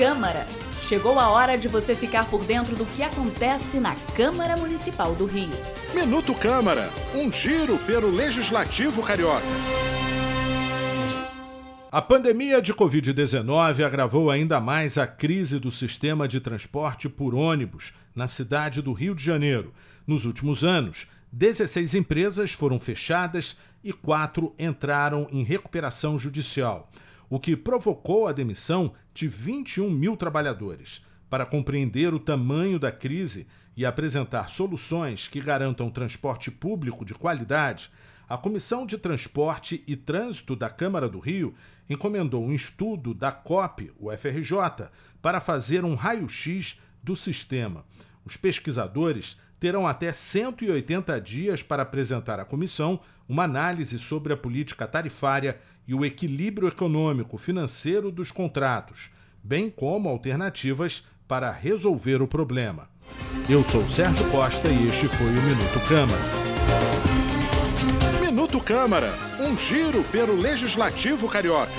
Câmara. Chegou a hora de você ficar por dentro do que acontece na Câmara Municipal do Rio. Minuto Câmara, um giro pelo Legislativo Carioca. A pandemia de Covid-19 agravou ainda mais a crise do sistema de transporte por ônibus na cidade do Rio de Janeiro. Nos últimos anos, 16 empresas foram fechadas e quatro entraram em recuperação judicial, o que provocou a demissão de 21 mil trabalhadores. Para compreender o tamanho da crise e apresentar soluções que garantam transporte público de qualidade, a Comissão de Transporte e Trânsito da Câmara do Rio encomendou um estudo da COP, o FRJ, para fazer um raio-x do sistema. Os pesquisadores terão até 180 dias para apresentar à comissão uma análise sobre a política tarifária e o equilíbrio econômico financeiro dos contratos, bem como alternativas para resolver o problema. Eu sou Sérgio Costa e este foi o Minuto Câmara. Minuto Câmara, um giro pelo Legislativo Carioca.